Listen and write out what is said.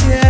yeah.